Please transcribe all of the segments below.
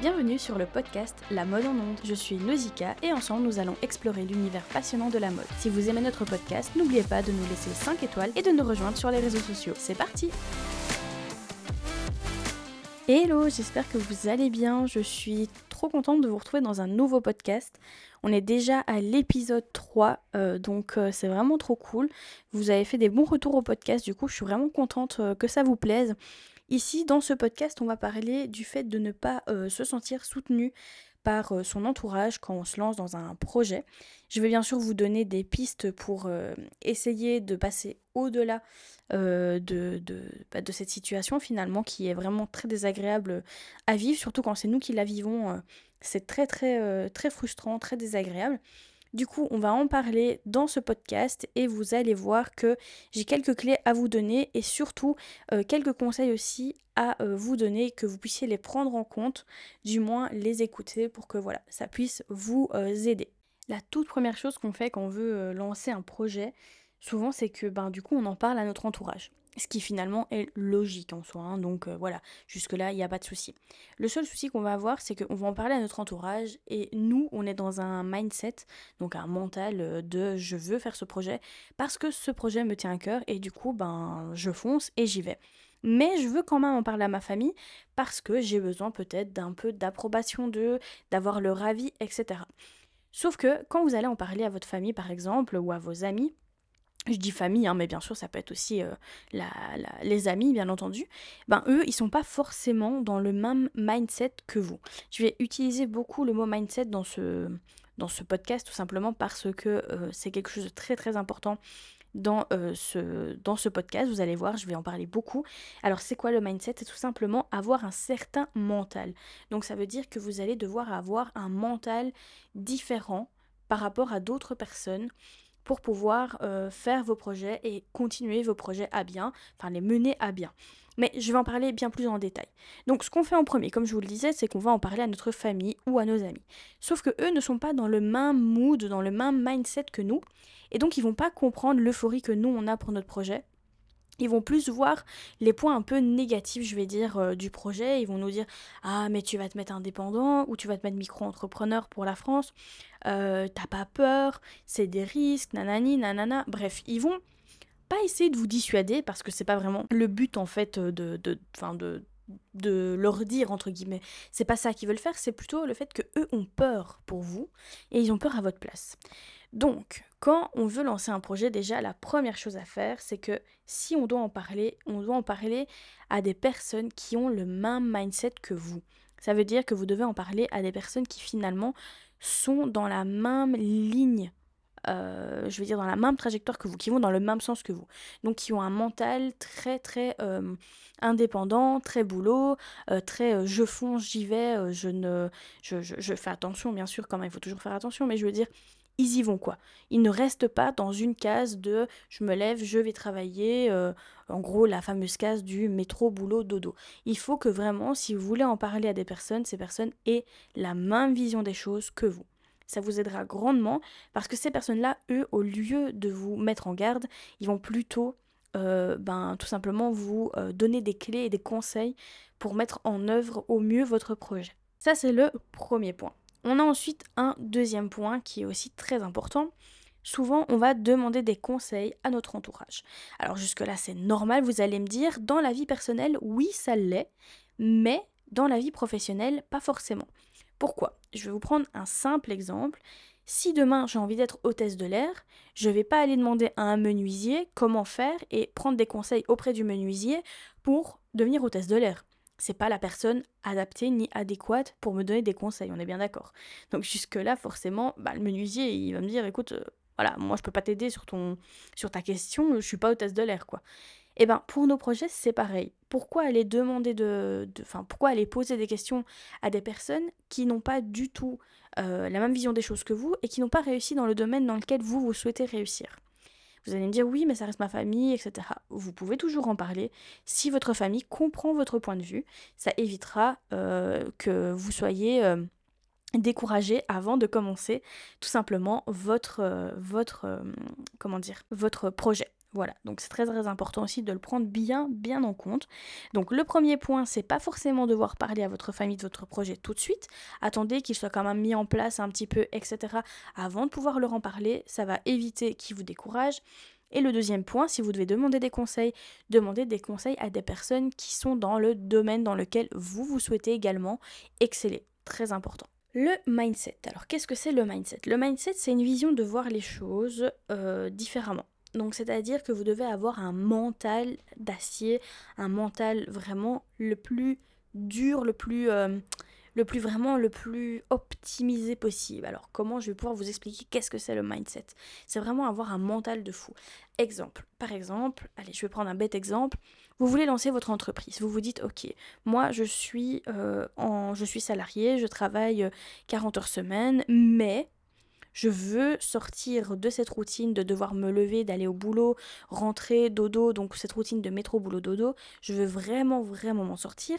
Bienvenue sur le podcast La mode en ondes. Je suis Nausicaa et ensemble nous allons explorer l'univers passionnant de la mode. Si vous aimez notre podcast, n'oubliez pas de nous laisser 5 étoiles et de nous rejoindre sur les réseaux sociaux. C'est parti Hello, j'espère que vous allez bien. Je suis trop contente de vous retrouver dans un nouveau podcast. On est déjà à l'épisode 3, euh, donc euh, c'est vraiment trop cool. Vous avez fait des bons retours au podcast, du coup je suis vraiment contente euh, que ça vous plaise. Ici, dans ce podcast, on va parler du fait de ne pas euh, se sentir soutenu par euh, son entourage quand on se lance dans un projet. Je vais bien sûr vous donner des pistes pour euh, essayer de passer au-delà de, de, bah, de, cette situation finalement qui est vraiment très désagréable à vivre, surtout quand c'est nous qui la vivons. c'est très très très frustrant, très désagréable. Du coup, on va en parler dans ce podcast et vous allez voir que j'ai quelques clés à vous donner et surtout euh, quelques conseils aussi à euh, vous donner, que vous puissiez les prendre en compte, du moins les écouter pour que voilà, ça puisse vous euh, aider. La toute première chose qu'on fait quand on veut lancer un projet, souvent c'est que ben, du coup on en parle à notre entourage ce qui finalement est logique en soi. Hein. donc euh, voilà, jusque-là, il n'y a pas de souci. Le seul souci qu'on va avoir, c'est qu'on va en parler à notre entourage et nous, on est dans un mindset, donc un mental euh, de je veux faire ce projet parce que ce projet me tient à cœur et du coup, ben, je fonce et j'y vais. Mais je veux quand même en parler à ma famille parce que j'ai besoin peut-être d'un peu d'approbation d'eux, d'avoir leur avis, etc. Sauf que quand vous allez en parler à votre famille, par exemple, ou à vos amis, je dis famille, hein, mais bien sûr, ça peut être aussi euh, les amis, bien entendu, ben eux, ils sont pas forcément dans le même mindset que vous. Je vais utiliser beaucoup le mot mindset dans ce, dans ce podcast, tout simplement parce que euh, c'est quelque chose de très très important dans, euh, ce, dans ce podcast. Vous allez voir, je vais en parler beaucoup. Alors, c'est quoi le mindset? C'est tout simplement avoir un certain mental. Donc, ça veut dire que vous allez devoir avoir un mental différent par rapport à d'autres personnes pour pouvoir euh, faire vos projets et continuer vos projets à bien, enfin les mener à bien. Mais je vais en parler bien plus en détail. Donc ce qu'on fait en premier, comme je vous le disais, c'est qu'on va en parler à notre famille ou à nos amis. Sauf que eux ne sont pas dans le même mood, dans le même mindset que nous, et donc ils vont pas comprendre l'euphorie que nous on a pour notre projet ils vont plus voir les points un peu négatifs, je vais dire, euh, du projet. Ils vont nous dire Ah, mais tu vas te mettre indépendant ou tu vas te mettre micro-entrepreneur pour la France. Euh, T'as pas peur, c'est des risques, nanani, nanana. Bref, ils vont pas essayer de vous dissuader parce que c'est pas vraiment le but en fait de, de, de, de leur dire entre guillemets. C'est pas ça qu'ils veulent faire, c'est plutôt le fait que eux ont peur pour vous et ils ont peur à votre place. Donc, quand on veut lancer un projet, déjà la première chose à faire, c'est que si on doit en parler, on doit en parler à des personnes qui ont le même mindset que vous. Ça veut dire que vous devez en parler à des personnes qui finalement sont dans la même ligne euh, je veux dire dans la même trajectoire que vous, qui vont dans le même sens que vous. Donc qui ont un mental très très euh, indépendant, très boulot, euh, très je fonce, j'y vais, je ne je, je, fais attention bien sûr quand même, il faut toujours faire attention, mais je veux dire ils y vont quoi. Ils ne restent pas dans une case de je me lève, je vais travailler, euh, en gros la fameuse case du métro, boulot, dodo. Il faut que vraiment, si vous voulez en parler à des personnes, ces personnes aient la même vision des choses que vous. Ça vous aidera grandement parce que ces personnes-là, eux, au lieu de vous mettre en garde, ils vont plutôt euh, ben, tout simplement vous euh, donner des clés et des conseils pour mettre en œuvre au mieux votre projet. Ça, c'est le premier point. On a ensuite un deuxième point qui est aussi très important. Souvent, on va demander des conseils à notre entourage. Alors jusque-là, c'est normal, vous allez me dire, dans la vie personnelle, oui, ça l'est, mais dans la vie professionnelle, pas forcément. Pourquoi? Je vais vous prendre un simple exemple. Si demain j'ai envie d'être hôtesse de l'air, je ne vais pas aller demander à un menuisier comment faire et prendre des conseils auprès du menuisier pour devenir hôtesse de l'air c'est pas la personne adaptée ni adéquate pour me donner des conseils, on est bien d'accord. Donc jusque-là, forcément, bah, le menuisier, il va me dire, écoute, euh, voilà, moi je peux pas t'aider sur, ton, sur ta question, je suis pas hôtesse de l'air, quoi. Et eh ben pour nos projets, c'est pareil. Pourquoi aller demander de, enfin pourquoi aller poser des questions à des personnes qui n'ont pas du tout euh, la même vision des choses que vous et qui n'ont pas réussi dans le domaine dans lequel vous vous souhaitez réussir? Vous allez me dire oui, mais ça reste ma famille, etc. Vous pouvez toujours en parler. Si votre famille comprend votre point de vue, ça évitera euh, que vous soyez euh, découragé avant de commencer tout simplement votre, euh, votre, comment dire, votre projet. Voilà, donc c'est très très important aussi de le prendre bien bien en compte. Donc le premier point, c'est pas forcément devoir parler à votre famille de votre projet tout de suite. Attendez qu'il soit quand même mis en place un petit peu, etc. avant de pouvoir leur en parler. Ça va éviter qu'ils vous découragent. Et le deuxième point, si vous devez demander des conseils, demandez des conseils à des personnes qui sont dans le domaine dans lequel vous vous souhaitez également exceller. Très important. Le mindset. Alors qu'est-ce que c'est le mindset? Le mindset, c'est une vision de voir les choses euh, différemment. Donc c'est-à-dire que vous devez avoir un mental d'acier, un mental vraiment le plus dur, le plus, euh, le plus vraiment le plus optimisé possible. Alors comment je vais pouvoir vous expliquer qu'est-ce que c'est le mindset? C'est vraiment avoir un mental de fou. Exemple, par exemple, allez, je vais prendre un bête exemple. Vous voulez lancer votre entreprise. Vous vous dites, ok, moi je suis, euh, en, je suis salarié, je travaille 40 euh, heures semaine, mais je veux sortir de cette routine de devoir me lever, d'aller au boulot, rentrer, dodo, donc cette routine de métro, boulot, dodo. Je veux vraiment, vraiment m'en sortir.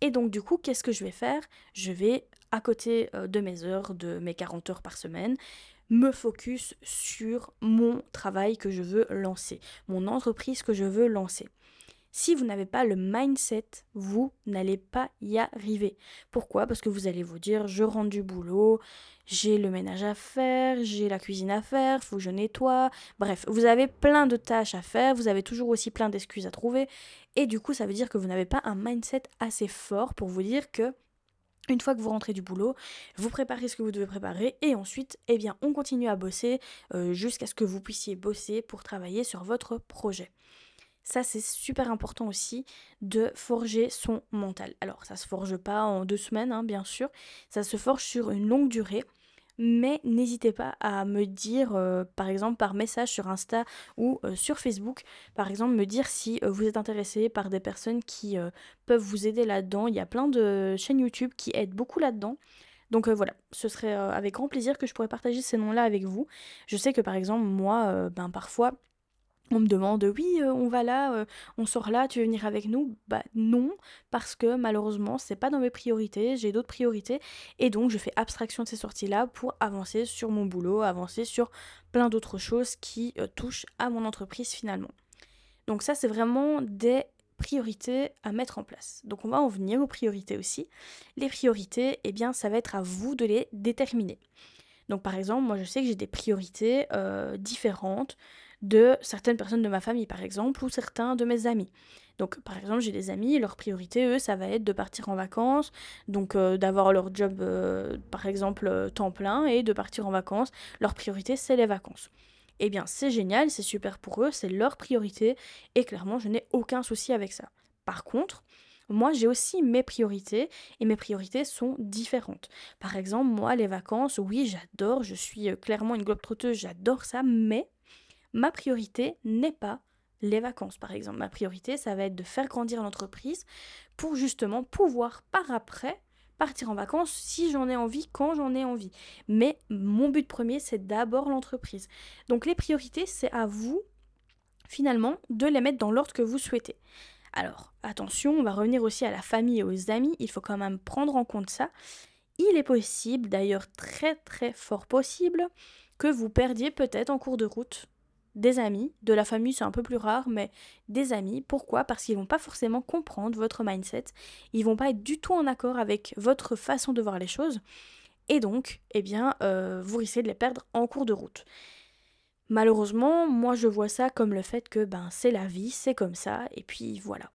Et donc du coup, qu'est-ce que je vais faire? Je vais, à côté euh, de mes heures, de mes 40 heures par semaine, me focus sur mon travail que je veux lancer, mon entreprise que je veux lancer. Si vous n'avez pas le mindset, vous n'allez pas y arriver. Pourquoi? Parce que vous allez vous dire, je rentre du boulot, j'ai le ménage à faire, j'ai la cuisine à faire, faut que je nettoie. Bref, vous avez plein de tâches à faire, vous avez toujours aussi plein d'excuses à trouver. Et du coup, ça veut dire que vous n'avez pas un mindset assez fort pour vous dire que une fois que vous rentrez du boulot, vous préparez ce que vous devez préparer et ensuite, eh bien, on continue à bosser euh, jusqu'à ce que vous puissiez bosser pour travailler sur votre projet. Ça, c'est super important aussi de forger son mental. Alors, ça se forge pas en deux semaines, hein, bien sûr. Ça se forge sur une longue durée. Mais n'hésitez pas à me dire, euh, par exemple, par message sur Insta ou euh, sur Facebook, par exemple, me dire si euh, vous êtes intéressé par des personnes qui peuvent vous aider là-dedans. Il y a plein de chaînes YouTube qui aident beaucoup là-dedans. Donc voilà, ce serait avec grand plaisir que je pourrais partager ces noms-là avec vous. Je sais que par exemple, moi, ben parfois, on me demande oui euh, on va là euh, on sort là tu veux venir avec nous? Bah non parce que malheureusement c'est pas dans mes priorités j'ai d'autres priorités. Et donc je fais abstraction de ces sorties là pour avancer sur mon boulot avancer sur plein d'autres choses qui euh, touchent à mon entreprise finalement. Donc ça c'est vraiment des priorités à mettre en place. Donc on va en venir aux priorités aussi. Les priorités eh bien ça va être à vous de les déterminer. Donc par exemple moi je sais que j'ai des priorités différentes de certaines personnes de ma famille, par exemple, ou certains de mes amis. Donc, par exemple, j'ai des amis, leur priorité, eux, ça va être de partir en vacances, donc euh, d'avoir leur job, euh, par exemple, euh, temps plein, et de partir en vacances. Leur priorité, c'est les vacances. Eh bien, c'est génial, c'est super pour eux, c'est leur priorité, et clairement, je n'ai aucun souci avec ça. Par contre, moi, j'ai aussi mes priorités et mes priorités sont différentes. Par exemple, moi, les vacances, oui, j'adore, je suis clairement une globe trotteuse, j'adore ça, mais ma priorité n'est pas les vacances, par exemple. Ma priorité, ça va être de faire grandir l'entreprise pour justement pouvoir par après partir en vacances si j'en ai envie, quand j'en ai envie. Mais mon but premier, c'est d'abord l'entreprise. Donc les priorités, c'est à vous, finalement, de les mettre dans l'ordre que vous souhaitez. Alors, attention, on va revenir aussi à la famille et aux amis, il faut quand même prendre en compte ça. Il est possible, d'ailleurs très très fort possible, que vous perdiez peut-être en cours de route des amis, de la famille c'est un peu plus rare, mais des amis. Pourquoi? Parce qu'ils vont pas forcément comprendre votre mindset, ils vont pas être du tout en accord avec votre façon de voir les choses, et donc, eh bien, euh, vous risquez de les perdre en cours de route. Malheureusement, moi je vois ça comme le fait que ben c'est la vie, c'est comme ça, et puis voilà.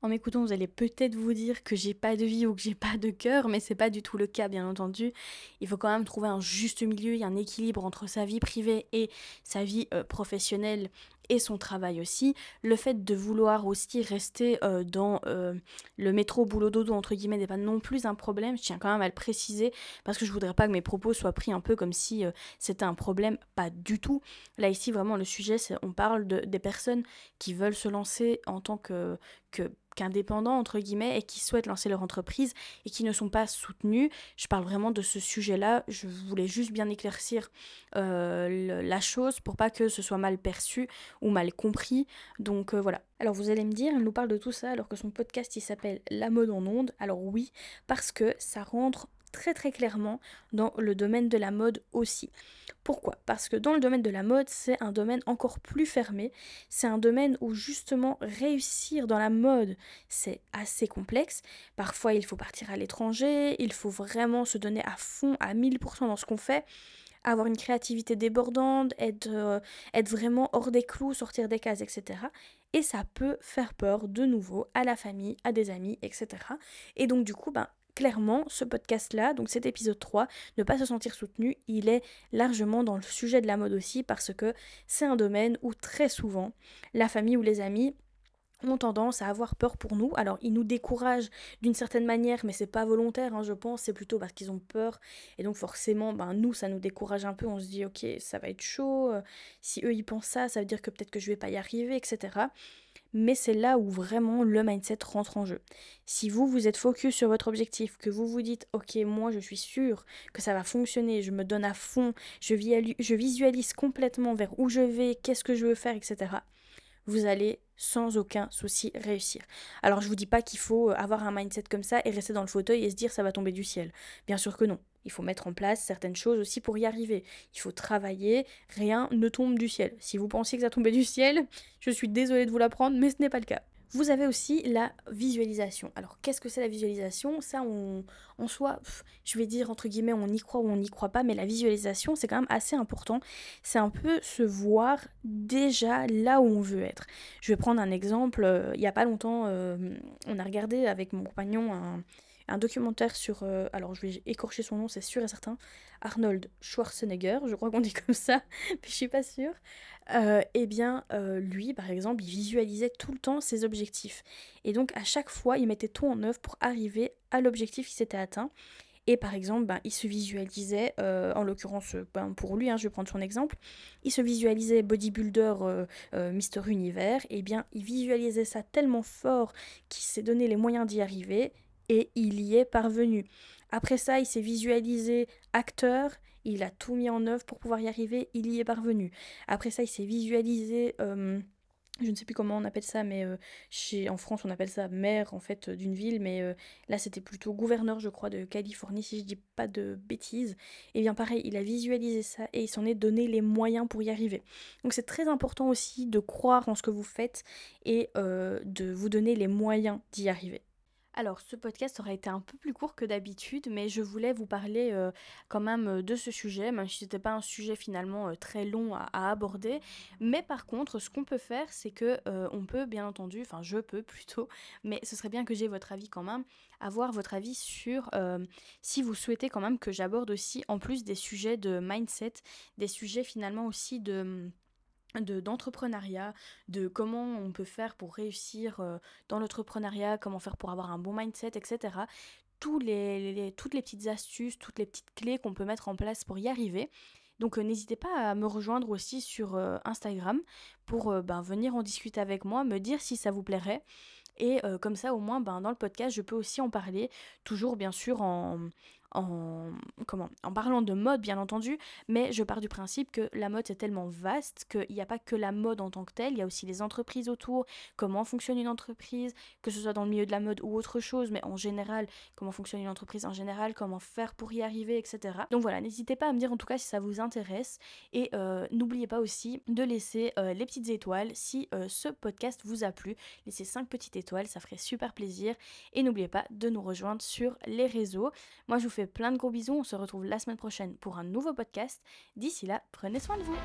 En m'écoutant, vous allez peut-être vous dire que j'ai pas de vie ou que j'ai pas de cœur, mais c'est pas du tout le cas, bien entendu. Il faut quand même trouver un juste milieu et un équilibre entre sa vie privée et sa vie euh, professionnelle et son travail aussi. Le fait de vouloir aussi rester euh, dans euh, le métro boulot dodo entre guillemets n'est pas non plus un problème. Je tiens quand même à le préciser parce que je voudrais pas que mes propos soient pris un peu comme si c'était un problème. Pas du tout. Là ici vraiment le sujet c'est on parle de, des personnes qui veulent se lancer en tant que, que indépendants entre guillemets, et qui souhaitent lancer leur entreprise et qui ne sont pas soutenus. Je parle vraiment de ce sujet-là. Je voulais juste bien éclaircir euh, la chose pour pas que ce soit mal perçu ou mal compris. Donc euh, voilà. Alors vous allez me dire, elle nous parle de tout ça alors que son podcast il s'appelle La mode en onde. Alors oui, parce que ça rentre très très clairement dans le domaine de la mode aussi. Pourquoi? Parce que dans le domaine de la mode, c'est un domaine encore plus fermé. C'est un domaine où justement réussir dans la mode, c'est assez complexe. Parfois, il faut partir à l'étranger, il faut vraiment se donner à fond, à 1000% dans ce qu'on fait avoir une créativité débordante, être, euh, être vraiment hors des clous, sortir des cases, etc. Et ça peut faire peur de nouveau à la famille, à des amis, etc. Et donc du coup, ben, clairement, ce podcast-là, donc cet épisode 3, ne pas se sentir soutenu, il est largement dans le sujet de la mode aussi parce que c'est un domaine où très souvent la famille ou les amis ont tendance à avoir peur pour nous. Alors ils nous découragent d'une certaine manière, mais c'est pas volontaire, hein, je pense, c'est plutôt parce qu'ils ont peur. Et donc forcément, ben, nous, ça nous décourage un peu, on se dit ok, ça va être chaud, euh, si eux ils pensent ça, ça veut dire que peut-être que je vais pas y arriver, etc. Mais c'est là où vraiment le mindset rentre en jeu. Si vous, vous êtes focus sur votre objectif, que vous vous dites, ok, moi je suis sûr que ça va fonctionner, je me donne à fond, je, visualise complètement vers où je vais, qu'est-ce que je veux faire, etc vous allez sans aucun souci réussir. Alors je vous dis pas qu'il faut avoir un mindset comme ça et rester dans le fauteuil et se dire ça va tomber du ciel. Bien sûr que non. Il faut mettre en place certaines choses aussi pour y arriver. Il faut travailler, rien ne tombe du ciel. Si vous pensiez que ça tombait du ciel, je suis désolée de vous l'apprendre, mais ce n'est pas le cas. Vous avez aussi la visualisation. Alors qu'est-ce que c'est la visualisation? Ça, on, en soi, je vais dire entre guillemets, on y croit ou on n'y croit pas, mais la visualisation, c'est quand même assez important. C'est un peu se voir déjà là où on veut être. Je vais prendre un exemple. Euh, il n'y a pas longtemps, euh, on a regardé avec mon compagnon un, un documentaire sur, euh, alors je vais écorcher son nom, c'est sûr et certain, Arnold Schwarzenegger, je crois qu'on dit comme ça, mais je suis pas sûre. Euh, eh bien, euh, lui, par exemple, il visualisait tout le temps ses objectifs. Et donc, à chaque fois, il mettait tout en œuvre pour arriver à l'objectif qui s'était atteint. Et par exemple, ben, il se visualisait, en l'occurrence ben, pour lui, hein, je vais prendre son exemple, il se visualisait bodybuilder Mister Univers, et bien il visualisait ça tellement fort qu'il s'est donné les moyens d'y arriver, et il y est parvenu. Après ça, il s'est visualisé acteur, il a tout mis en œuvre pour pouvoir y arriver, il y est parvenu. Après ça, il s'est visualisé, euh, je ne sais plus comment on appelle ça, mais euh, en France on appelle ça maire en fait d'une ville, mais euh, là c'était plutôt gouverneur je crois de Californie si je dis pas de bêtises. Et bien pareil, il a visualisé ça et il s'en est donné les moyens pour y arriver. Donc c'est très important aussi de croire en ce que vous faites et de vous donner les moyens d'y arriver. Alors, ce podcast aura été un peu plus court que d'habitude, mais je voulais vous parler euh, quand même euh, de ce sujet, même si ce n'était pas un sujet finalement euh, très long à, aborder. Mais par contre, ce qu'on peut faire, c'est que on peut bien entendu, enfin je peux plutôt, mais ce serait bien que j'ai votre avis quand même, avoir votre avis sur si vous souhaitez quand même que j'aborde aussi, en plus des sujets de mindset, des sujets finalement aussi de d'entrepreneuriat, de, comment on peut faire pour réussir euh, dans l'entrepreneuriat, comment faire pour avoir un bon mindset, etc. Les, toutes les petites astuces, toutes les petites clés qu'on peut mettre en place pour y arriver. Donc euh, n'hésitez pas à me rejoindre aussi sur euh, Instagram pour ben, venir en discuter avec moi, me dire si ça vous plairait. Et comme ça, au moins, ben, dans le podcast, je peux aussi en parler, toujours bien sûr en, en, comment, en parlant de mode bien entendu, mais je pars du principe que la mode c'est tellement vaste qu'il n'y a pas que la mode en tant que telle, il y a aussi les entreprises autour, comment fonctionne une entreprise, que ce soit dans le milieu de la mode ou autre chose, mais en général, comment fonctionne une entreprise en général, comment faire pour y arriver, etc. Donc voilà, n'hésitez pas à me dire en tout cas si ça vous intéresse et euh, n'oubliez pas aussi de laisser euh, les petites étoiles si euh, ce podcast vous a plu. Laissez 5 petites étoiles, ça ferait super plaisir et n'oubliez pas de nous rejoindre sur les réseaux. Moi je vous plein de gros bisous. On se retrouve la semaine prochaine pour un nouveau podcast. D'ici là, prenez soin de vous.